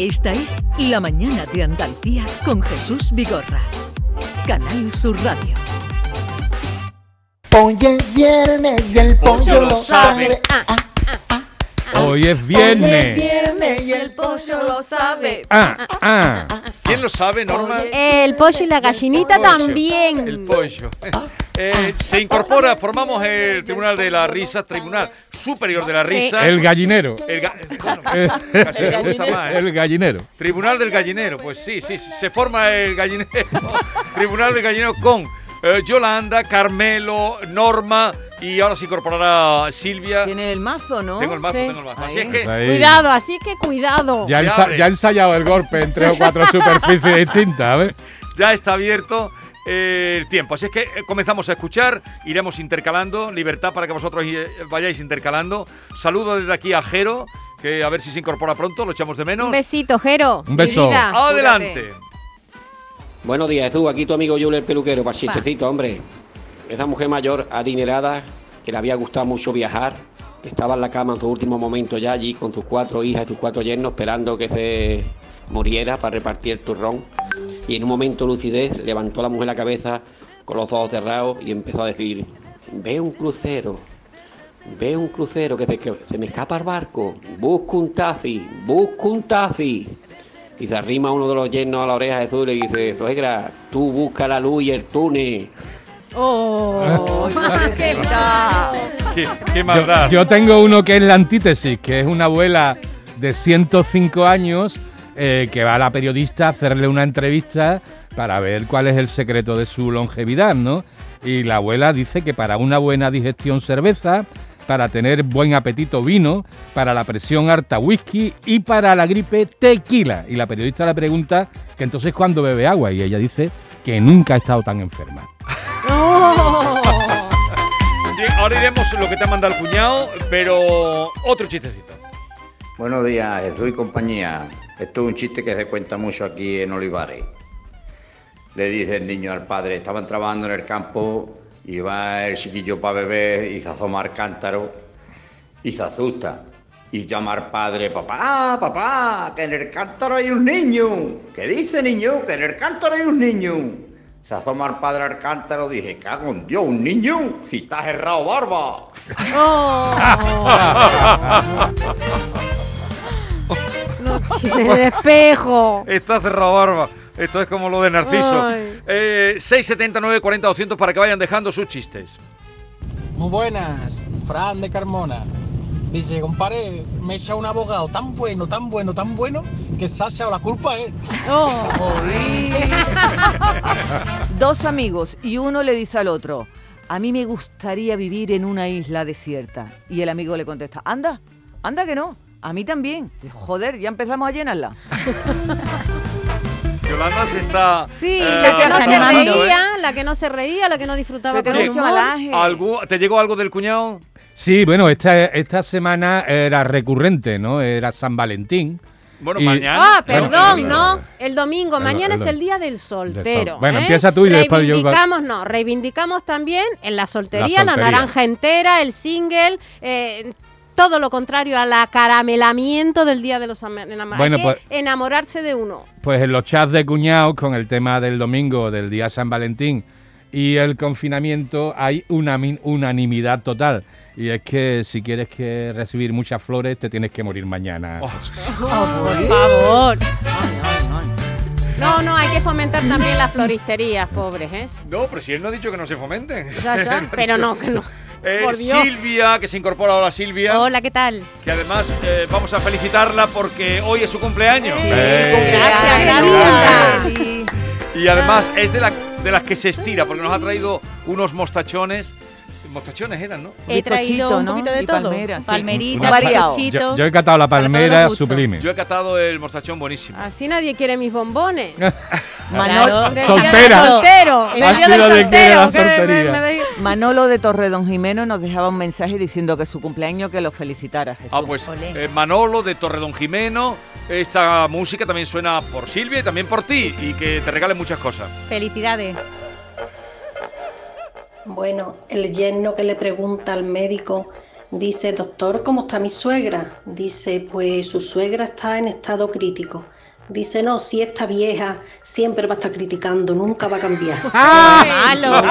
Esta es La Mañana de Andalucía con Jesús Vigorra. Canal Sur Radio. Hoy es viernes y el pollo lo sabe. Ah, Ah, Hoy es Hoy es viernes. viernes y el pollo lo sabe. Ah, ah. ¿Quién lo sabe, Norma? El pollo y la gallinita pollo. también. El pollo. Eh, se incorpora, formamos el Tribunal de la Risa, Tribunal Superior de la Risa. El gallinero. El ga- bueno, casi me gusta más. El gallinero. Tribunal del Gallinero, pues sí, sí, se forma el gallinero. Tribunal del Gallinero con eh, Yolanda, Carmelo, Norma y ahora se incorporará Silvia. Tiene el mazo, ¿no? Tengo el mazo, Sí. tengo el mazo. Así es que. Cuidado, así que cuidado. Ya, ensa- ya ha ensayado el golpe en tres o cuatro superficies distintas, a ver. ya está abierto eh, el tiempo. Así es que eh, comenzamos a escuchar, iremos intercalando, libertad para que vosotros eh, vayáis intercalando. Saludo desde aquí a Jero, que a ver si se incorpora pronto, lo echamos de menos. Un besito, Jero. Un beso. Vida. Adelante. Buenos días, Jesús. Aquí tu amigo Julio el peluquero, para chistecito, hombre. Esa mujer mayor, adinerada, que le había gustado mucho viajar, estaba en la cama en su último momento ya allí con sus cuatro hijas y sus cuatro yernos, esperando que se muriera para repartir el turrón. Y en un momento de lucidez levantó la mujer la cabeza con los ojos cerrados y empezó a decir, ve un crucero, ve un crucero que se, que se me escapa el barco, busco un taxi, busco un taxi. Y se arrima uno de los yernos a la oreja de Jesús y dice, suegra, tú busca la luz y el túnel. Oh, qué Qué, maldad. yo tengo uno que es la antítesis, que es una abuela de 105 años eh, que va a la periodista a hacerle una entrevista para ver cuál es el secreto de su longevidad, ¿no? Y la abuela dice que para una buena digestión cerveza, para tener buen apetito vino, para la presión harta whisky y para la gripe tequila. Y la periodista le pregunta que entonces cuándo bebe agua y ella dice que nunca ha estado tan enferma. Ahora iremos lo que te ha mandado el cuñado, pero otro chistecito. Buenos días, Jesús y compañía. Esto es un chiste que se cuenta mucho aquí en Olivares. Le dice el niño al padre, estaban trabajando en el campo y va el chiquillo para beber y se asoma al cántaro y se asusta. Y llama al padre, papá, "Ah, papá, que en el cántaro hay un niño. ¿Qué dice niño? Que en el cántaro hay un niño. Se asoma al padre al cántaro y dice, cago en Dios, un niño, si está cerrado barba. Oh. No tiene espejo. Está cerrado barba. Esto es como lo de Narciso. Eh, 679 40 200 para que vayan dejando sus chistes. Muy buenas, Fran de Carmona. Dice, compadre, me echa un abogado tan bueno, tan bueno, tan bueno, que se ha echado la culpa a él. Oh. Dos amigos y uno le dice al otro, a mí me gustaría vivir en una isla desierta. Y el amigo le contesta, anda, anda que no, a mí también. Joder, ya empezamos a llenarla. Yolanda se está. Sí, eh, la que no se animando, ¿eh? reía, la que no se reía, la que no disfrutaba con el mucho humor. balaje. ¿Algú- ¿Te llegó algo del cuñado? Sí, bueno, esta, esta semana era recurrente, ¿no? Era San Valentín. Bueno, Y- mañana. Ah, perdón, no. El domingo, el- mañana el- es el día del soltero. Bueno, ¿eh? empieza tú y después yo- Reivindicamos, no, reivindicamos también en la soltería, la, soltería. naranja entera, el single, eh, todo lo contrario al acaramelamiento del día de los am- enamorados. Bueno, pues- enamorarse de uno. Pues en los chats de cuñados con el tema del domingo, del día San Valentín y el confinamiento hay una unanimidad total. Y es que si quieres que recibir muchas flores, te tienes que morir mañana. Oh. por favor. No, no, hay que fomentar también las floristerías, pobres, ¿eh? No, pero si él no ha dicho que no se fomenten. Ya, ya, pero no, que no. Eh, Por Dios. Silvia, que se incorpora ahora Silvia. Hola, ¿qué tal? Que además eh, vamos a felicitarla porque hoy es su cumpleaños. Gracias, Gracias. gracias. Y además es de, la- de las que se estira porque nos ha traído unos mostachones. Mostachones eran, ¿no? He traído un ¿no? poquito de Y todo. palmera, sí. Variado. bizcochitos. Yo, yo he catado la palmera sublime. Yo he catado el mostachón buenísimo. Así nadie quiere mis bombones. Manolo, Soltera. Soltero. Manolo de Torredón Jimeno nos dejaba un mensaje diciendo que su cumpleaños que lo felicitara Jesús. Ah, pues eh, Manolo de Torredón Jimeno. Esta música también suena por Silvia y también por ti. Y que te regalen muchas cosas. Felicidades. Bueno, el yerno que le pregunta al médico Dice, doctor, ¿cómo está mi suegra? Dice, pues su suegra está en estado crítico. Dice, no, si esta vieja siempre va a estar criticando, nunca va a cambiar. ¡Ah, malo!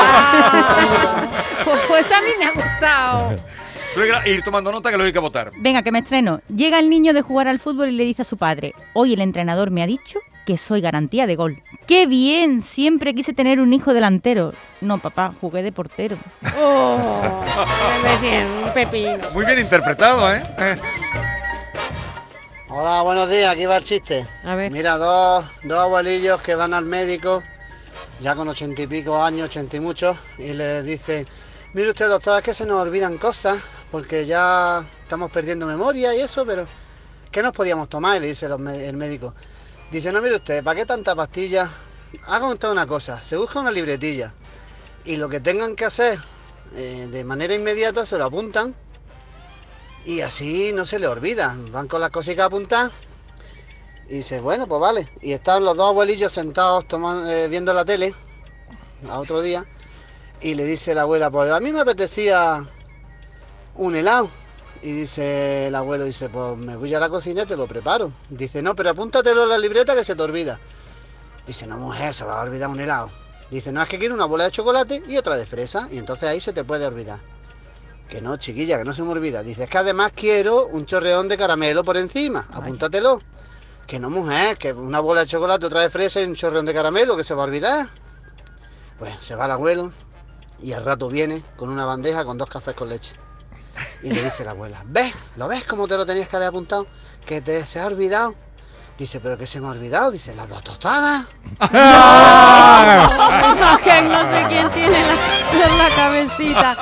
Pues, pues a mí me ha gustado. Suegra, ir tomando nota que lo hay que votar. Venga, que me estreno. Llega el niño de jugar al fútbol y le dice a su padre, hoy el entrenador me ha dicho que soy garantía de gol. ¡Qué bien! Siempre quise tener un hijo delantero. No, papá, jugué de portero. Oh, un pepino. Muy bien interpretado, ¿eh? Hola, buenos días, aquí va el chiste. A ver. Mira, dos, dos abuelillos que van al médico, ya con ochenta y pico años, ochenta y muchos, y les dicen, mire usted doctor, es que se nos olvidan cosas, porque ya estamos perdiendo memoria y eso, pero ¿qué nos podíamos tomar? Y le dice el médico. Dice, no, mire usted, ¿para qué tanta pastilla? Haga usted una cosa, se busca una libretilla, y lo que tengan que hacer eh, de manera inmediata se lo apuntan y así no se le olvida. Van con las cositas apuntadas y dice, bueno, pues vale. Y están los dos abuelillos sentados tomando, eh, viendo la tele a otro día y le dice la abuela, pues a mí me apetecía un helado. Y dice el abuelo, dice, pues me voy a la cocina y te lo preparo. Dice, no, pero apúntatelo en la libreta que se te olvida. Dice, no, mujer, se va a olvidar un helado. Dice, no, es que quiero una bola de chocolate y otra de fresa. Y entonces ahí se te puede olvidar. Que no, chiquilla, que no se me olvida. Dice, es que además quiero un chorreón de caramelo por encima. Apúntatelo. Que no, mujer, que una bola de chocolate, otra de fresa y un chorreón de caramelo, que se va a olvidar. Pues se va el abuelo y al rato viene con una bandeja con dos cafés con leche. Y le dice la abuela, ¿ves? ¿Lo ves cómo te lo tenías que haber apuntado? Que te se ha olvidado. Dice, ¿pero qué se me ha olvidado? Dice, las dos tostadas. que no sé quién tiene la, la cabecita.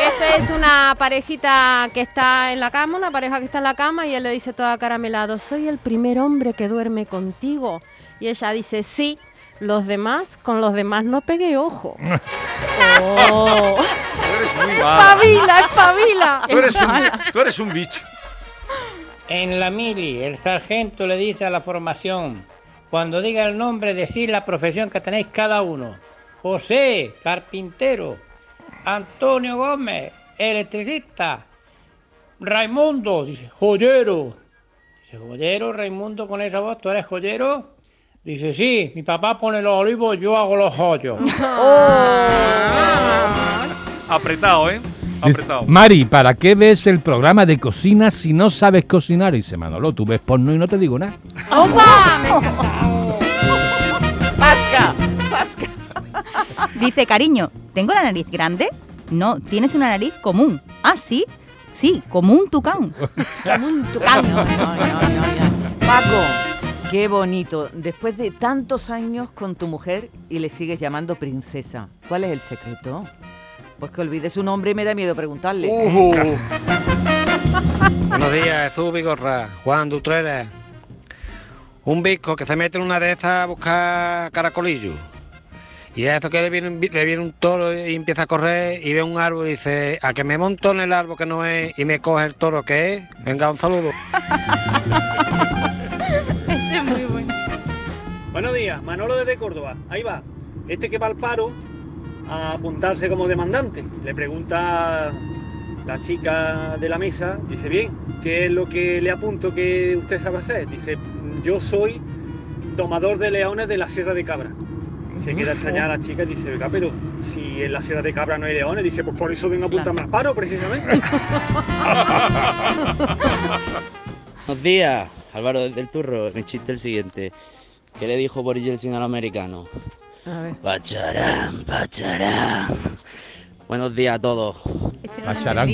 Esta es una parejita que está en la cama, una pareja que está en la cama y él le dice todo acaramelado, soy el primer hombre que duerme contigo. Y ella dice, sí, los demás, con los demás no pegué ojo. Oh. Tú eres muy mala. Espabila, espabila. Tú eres un, tú eres un bicho. En la mili, el sargento le dice a la formación, cuando diga el nombre, decir la profesión que tenéis cada uno. José, carpintero. Antonio Gómez, electricista. Raimundo, dice, joyero. Dice, joyero, Raimundo, con esa voz, ¿tú eres joyero? Dice, sí, mi papá pone los olivos, yo hago los joyos. Apretado, ¿eh? Apretado. Mari, ¿para qué ves el programa de cocina si no sabes cocinar? Y dice Manolo, tú ves porno y no te digo nada. ¡Opa! ¡Pasca! ¡Pasca! Dice, cariño, ¿tengo la nariz grande? No, tienes una nariz común. Ah, sí, sí, como un tucán. Como un tucán. Paco, qué bonito. Después de tantos años con tu mujer y le sigues llamando princesa, ¿cuál es el secreto? Pues que olvide su nombre y me da miedo preguntarle. Buenos días, Jesús Vigorra, Juan Dutrera. Un bico que se mete en una de esas a buscar caracolillo. Y a eso que le viene, le viene un toro y empieza a correr y ve un árbol y dice, a que me monto en el árbol que no es y me coge el toro que es. Venga, un saludo. Buenos días, Manolo desde Córdoba. Ahí va. Este que va al paro a apuntarse como demandante. Le pregunta la chica de la mesa, dice, bien, ¿qué es lo que le apunto que usted sabe hacer? Dice, yo soy domador de leones de la Sierra de Cabra. Se queda extrañada la chica y dice, venga, pero si en la Sierra de Cabra no hay leones, dice, pues por eso vengo a apuntarme al paro, precisamente. Buenos días, Álvaro desde el Turro. Mi chiste es el siguiente. ¿Qué le dijo Boris Yeltsin al americano? A ver. Pacharán, pacharán. Buenos días a todos. Pacharán.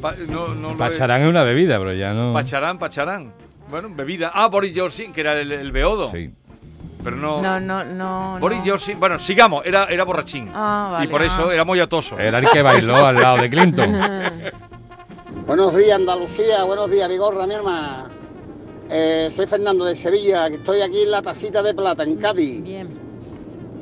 Pa- no, no lo he- Pacharán es una bebida, pero ya no. Pacharán, pacharán. Bueno, bebida. Ah, Boris Johnson, que era el, el beodo. Sí. Pero no. No, no, no. Boris no. Johnson. Bueno, sigamos. Era, era borrachín. Ah, vale. Y por eso Ah. era mollatoso. Era el que bailó al lado de Clinton. Buenos días, Andalucía. Buenos días, Vigorra, mi hermana. Eh, soy Fernando de Sevilla, que estoy aquí en la tacita de plata, en Cádiz. Bien.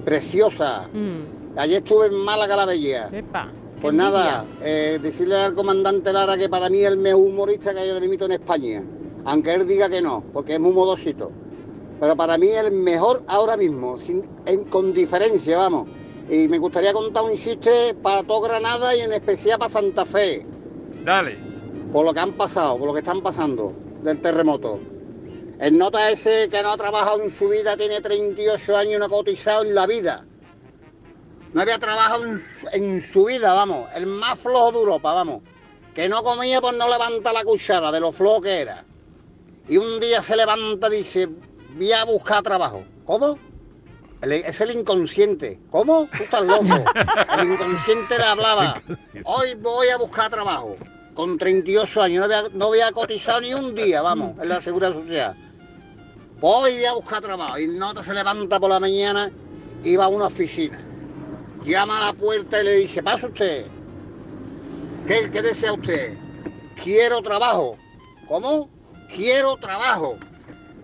Preciosa. Mm. Ayer estuve en Málaga la Bella. Epa. Pues nada, eh, decirle al comandante Lara que para mí es el mejor humorista que hay ahora mismo en España. Aunque él diga que no, porque es muy modosito. Pero para mí es el mejor ahora mismo, sin- en- con diferencia, vamos. Y me gustaría contar un chiste para todo Granada y en especial para Santa Fe. Dale. Por lo que han pasado, por lo que están pasando del terremoto. El nota ese que no ha trabajado en su vida tiene 38 años y no ha cotizado en la vida. No había trabajado en, en su vida, vamos. El más flojo de Europa, vamos. Que no comía por no levanta la cuchara de lo flojo que era. Y un día se levanta y dice, voy a buscar trabajo. ¿Cómo? Es el inconsciente. ¿Cómo? Tú estás loco. El inconsciente le hablaba. Hoy voy a buscar trabajo. Con 38 años. No había, no había cotizado ni un día, vamos, en la seguridad social. Voy a buscar trabajo. Y el nota se levanta por la mañana y va a una oficina. Llama a la puerta y le dice, pasa usted. ¿Qué, qué desea usted? Quiero trabajo. ¿Cómo? Quiero trabajo.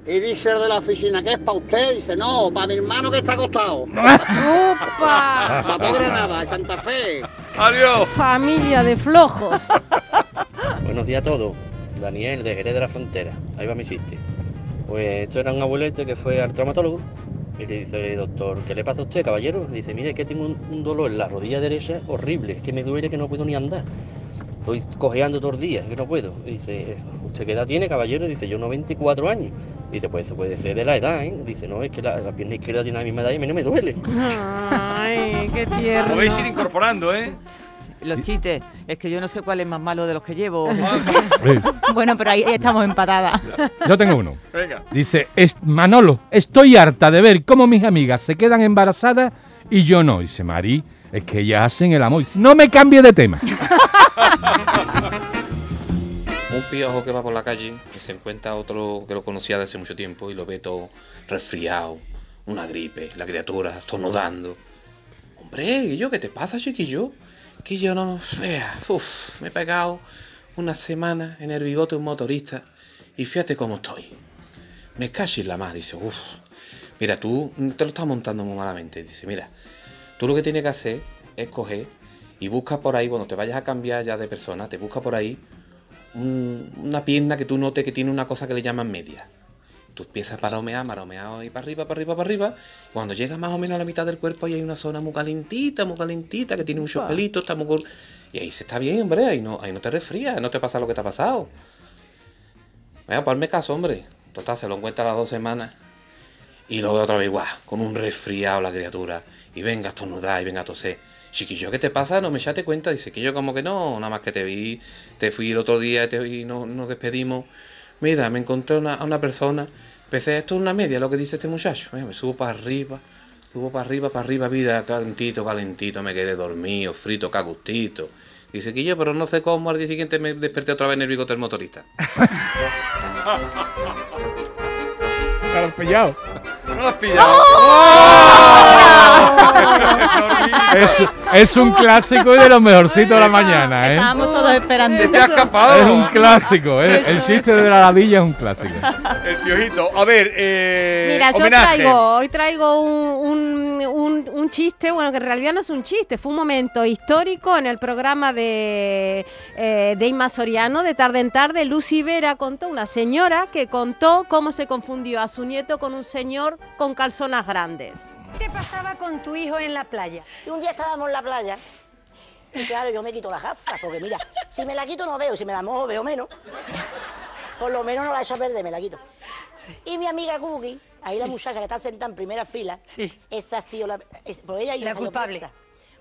Y dice el de la oficina, ¿qué es para usted? Dice, no, para mi hermano que está acostado. ¡Opa! Para todo Granada, de Santa Fe. Adiós. Familia de flojos. Buenos días a todos. Daniel de Jerez de la Frontera. Ahí va mi chiste. Pues esto era un abuelete que fue al traumatólogo y le dice, doctor, ¿qué le pasa a usted, caballero? Dice, mire, que tengo un, un dolor en la rodilla derecha horrible, es que me duele que no puedo ni andar. Estoy cojeando todos los días, que no puedo. Dice, ¿usted qué edad tiene, caballero? Dice, yo 94 años. Dice, pues eso puede ser de la edad, ¿eh? Dice, no, es que la, la pierna izquierda tiene la misma edad y a mí no me duele. Ay, qué tierno. Podéis ir incorporando, ¿eh? Los chistes, es que yo no sé cuál es más malo de los que llevo. Bueno, pero ahí estamos empatadas. Yo tengo uno. Venga. Dice, "Es- Manolo, estoy harta de ver cómo mis amigas se quedan embarazadas y yo no. Dice, Mari, es que ellas hacen el amor. Dice, no me cambie de tema. Un piojo que va por la calle y se encuentra otro que lo conocía de hace mucho tiempo y lo ve todo resfriado, una gripe, la criatura estornudando. Hombre, Guillo, ¿qué te pasa, chiquillo? Que yo no vea, uf, me he pegado una semana en el bigote un motorista y fíjate cómo estoy. Me cacho en la más, dice, uff, mira, tú te lo estás montando muy malamente. Dice, mira, tú lo que tienes que hacer es coger y busca por ahí, cuando te vayas a cambiar ya de persona, te busca por ahí un- una pierna que tú notes que tiene una cosa que le llaman media. Tú empiezas a maromear, maromear y para arriba, para arriba, para arriba. Cuando llegas más o menos a la mitad del cuerpo, ahí hay una zona muy calentita, muy calentita, que tiene muchos pelitos, está muy Y ahí se está bien, hombre, ahí no, ahí no te resfrías, no te pasa lo que te ha pasado. Venga, ponme caso, hombre. Total, se lo encuentra a las dos semanas. Y lo veo otra vez, guau, con un resfriado la criatura. Y venga a estornudar y venga a toser. Chiquillo, ¿qué te pasa? No me echaste cuenta. Dice que yo como que no, nada más que te vi, te fui el otro día te, y no, nos despedimos. Mira, me encontré una, a una persona. Pensé, esto es una media, lo que dice este muchacho. Venga, me subo para arriba, subo para arriba, para arriba, vida, calentito, calentito, me quedé dormido, frito, cagustito. Dice que yo, pero no sé cómo al día siguiente me desperté otra vez en el bigote del motorista. ¿Lo has pillado? No lo has pillado. Es, es un clásico y de los mejorcitos de la mañana, ¿eh? Estábamos todos esperando. Se te ha escapado. Es un clásico, ¿eh? el chiste de la ladilla es un clásico. El piojito. A ver, eh, Mira, yo homenaje. traigo, hoy traigo un, un- un- un chiste, bueno, que en realidad no es un chiste, fue un momento histórico en el programa de, eh, de Inma Soriano, de tarde en tarde. Lucy Vera contó, una señora que contó cómo se confundió a su nieto con un señor con calzonas grandes. ¿Qué pasaba con tu hijo en la playa? Y un día estábamos en la playa y claro, yo me quito las gafas, porque mira, si me la quito no veo, si me la mojo veo menos. Por lo menos no la echo a perder, me la quito. Y mi amiga Cookie, ahí la muchacha que está sentada en primera fila, esa ha sido la... es- pues ella ahí La culpable.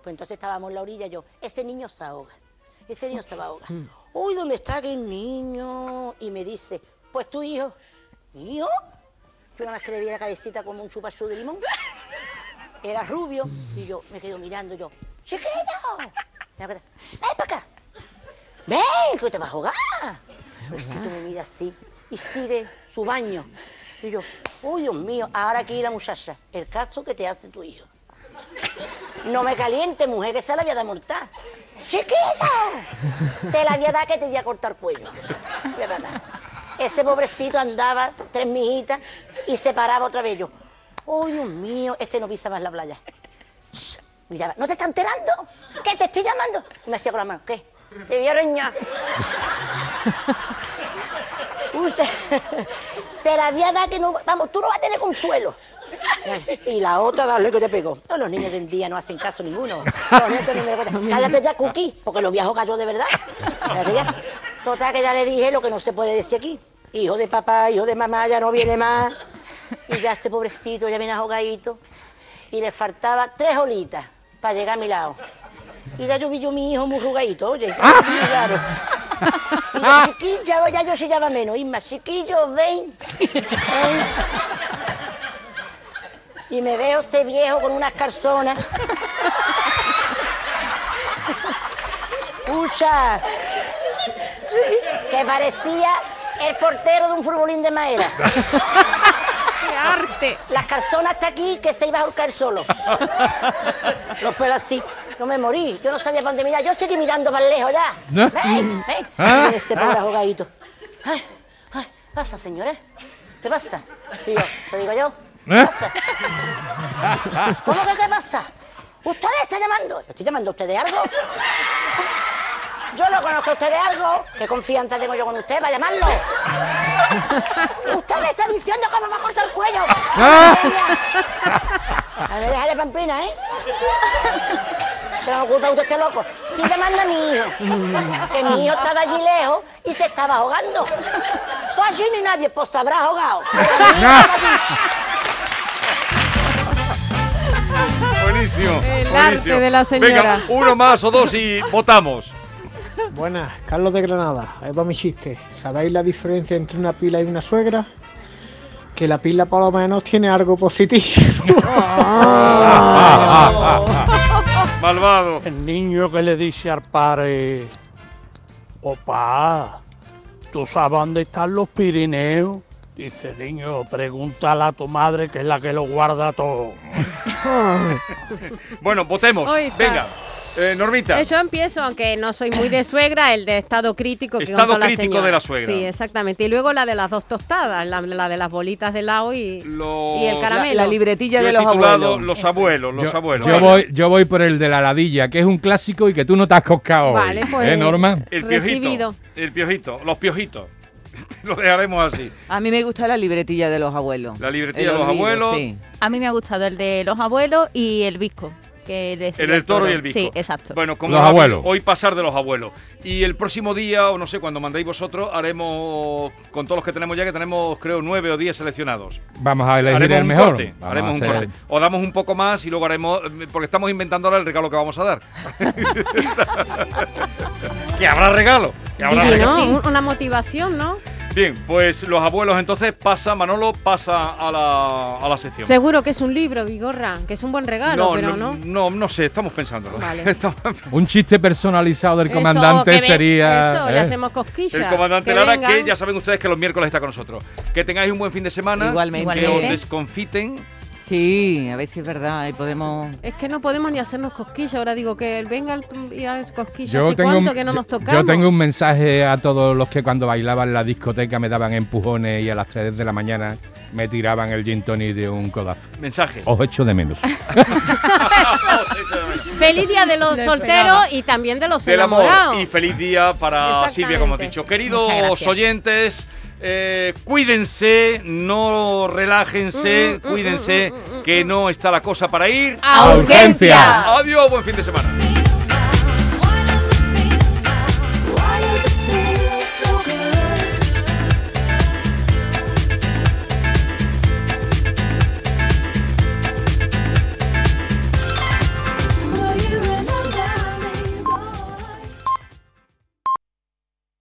Pues entonces estábamos en la orilla yo, este niño se ahoga, este niño se va a ahogar. Uy, ¿dónde está aquel niño? Y me dice, pues tu hijo. ¿Mi hijo? Yo nada más que le vi la cabecita como un chupachú de limón. Era rubio y yo me quedo mirando yo, ¡chiquillo! Ven para acá. ¡Ven para acá! ¡Ven, que te vas a! Pero si tú me miras así y sigue su baño. Y yo, ¡uy, Dios mío! Ahora aquí la muchacha, el caso que te hace tu hijo. No me caliente, mujer, que esa la voy a dar mortal. ¡Chiquillo! Te la voy a dar que te voy a cortar cuello. Voy a dar. Ese pobrecito andaba tres mijitas y se paraba otra vez yo. ¡Oh, Dios mío! Este no pisa más la playa. Shh, Miraba, ¿no te está enterando? ¿Qué? ¿Te estoy llamando? Y me hacía con la mano, ¿qué? Te voy a. Usted, te la voy a que no... Vamos, tú no vas a tener consuelo. Y la otra, dale que te pegó. No, los niños de en día no hacen caso ninguno. Los nietos ni me. Cállate ya, Cookie, porque los viejos cayó de verdad. Ya. Total que ya le dije lo que no se puede decir aquí. Hijo de papá, hijo de mamá, ya no viene más. Y ya este pobrecito ya viene ahogadito. Y le faltaba tres olitas para llegar a mi lado. Y ya yo vi yo a mi hijo muy jugadito, oye. muy raro. Y yo, chiquillo, ya yo se llama menos. Isma, chiquillo, ven. ven. Y me veo este viejo con unas calzonas. Escucha, que parecía el portero de un futbolín de madera. ¡Qué arte! Las calzonas hasta aquí que se iba a ahorcar solo. Los pelos así. No me morí. Yo no sabía para dónde mirar. Yo seguí mirando más lejos ya. ¿No? Ven, ven. Ah. Mira ese pobre Ah. ahogadito. Ay, ay, pasa, señores. ¿Qué pasa? Y yo, ¿se digo yo? ¿Qué ¿Eh? pasa? ¿Cómo que qué pasa? ¿Usted me está llamando? ¿Le estoy llamando a usted de algo? Yo lo conozco a usted de algo. ¿Qué confianza tengo yo con usted para llamarlo? Usted me está diciendo que me va a cortar el cuello. Ah. A mí me deja de pamplina, ¿eh? ¿Qué me ocupa usted este loco? Estoy llamando a mi hijo. Que mi hijo estaba allí lejos y se estaba ahogando. Pues allí ni nadie, pues se habrá ahogado. Allí. Buenísimo. El buenísimo. arte de la señora. Venga, uno más o dos y votamos. Buenas, Carlos de Granada. Ahí va mi chiste. ¿Sabéis la diferencia entre una pila y una suegra? Que la pila por lo menos tiene algo positivo. Malvado. El niño que le dice al padre, opa, ¿tú sabes dónde están los Pirineos? Dice, niño, pregúntale a tu madre que es la que lo guarda todo. Bueno, votemos. Venga, eh, Normita. Eh, Yo empiezo, aunque no soy muy de suegra, el de estado crítico que Estado contó la crítico señora. de la suegra. Sí, exactamente. Y luego la de las dos tostadas, la, la de las bolitas de helado y, y el caramelo. La, la libretilla Yo de he los abuelos. Los abuelos, los Yo, abuelos. yo voy, yo voy por el de la ladilla, que es un clásico y que tú no te has coscado. hoy. Vale, pues, ¿Eh, Norma? El piojito. Recibido. El piojito, los piojitos. Lo dejaremos así. A mí me gusta la libretilla de los abuelos. La libretilla El de los olvido, abuelos. sí. A mí me ha gustado el de los abuelos y el visco. Que decía El toro y el bico. Sí, exacto. Bueno, como Los abuelos. hoy pasar de los abuelos. Y el próximo día, o no sé, cuando mandéis vosotros, haremos, con todos los que tenemos ya, que tenemos creo nueve o diez seleccionados. Vamos a elegir haremos el un mejor. corte, haremos un corte. O damos un poco más y luego haremos, porque estamos inventando ahora el regalo que vamos a dar. que habrá regalo. Que habrá Divino, regalo. un- Una motivación, ¿no? Bien, pues los abuelos entonces pasa, Manolo pasa a la, a la sección. Seguro que es un libro, Vigorra, que es un buen regalo, no, pero no, no. no, no sé, estamos pensándolo. Vale. Un chiste personalizado del Eso, comandante que sería. Eso, ¿eh? le hacemos cosquillas. El comandante que Lara, vengan. que ya saben ustedes que los miércoles está con nosotros. Que tengáis un buen fin de semana. Igualmente. Que os Igualmente. desconfiten. Sí, a ver si es verdad y podemos... Es que no podemos ni hacernos cosquillas. Ahora digo que venga el, y hagas cosquillas. Yo ¿Hace tengo, cuánto un, que no nos tocamos? yo tengo un mensaje a todos los que cuando bailaban en la discoteca me daban empujones y a las 3 de la mañana me tiraban el gin tonic de un codazo. Mensaje. Os echo de menos. Feliz día de los Lo solteros y también de los Del amor enamorados. y feliz día para. Silvia, como he dicho. Queridos oyentes, eh, cuídense, no relájense, Mm, mm, cuídense, mm, mm, que no está la cosa para ir. ¡A urgencia! Adiós, buen fin de semana.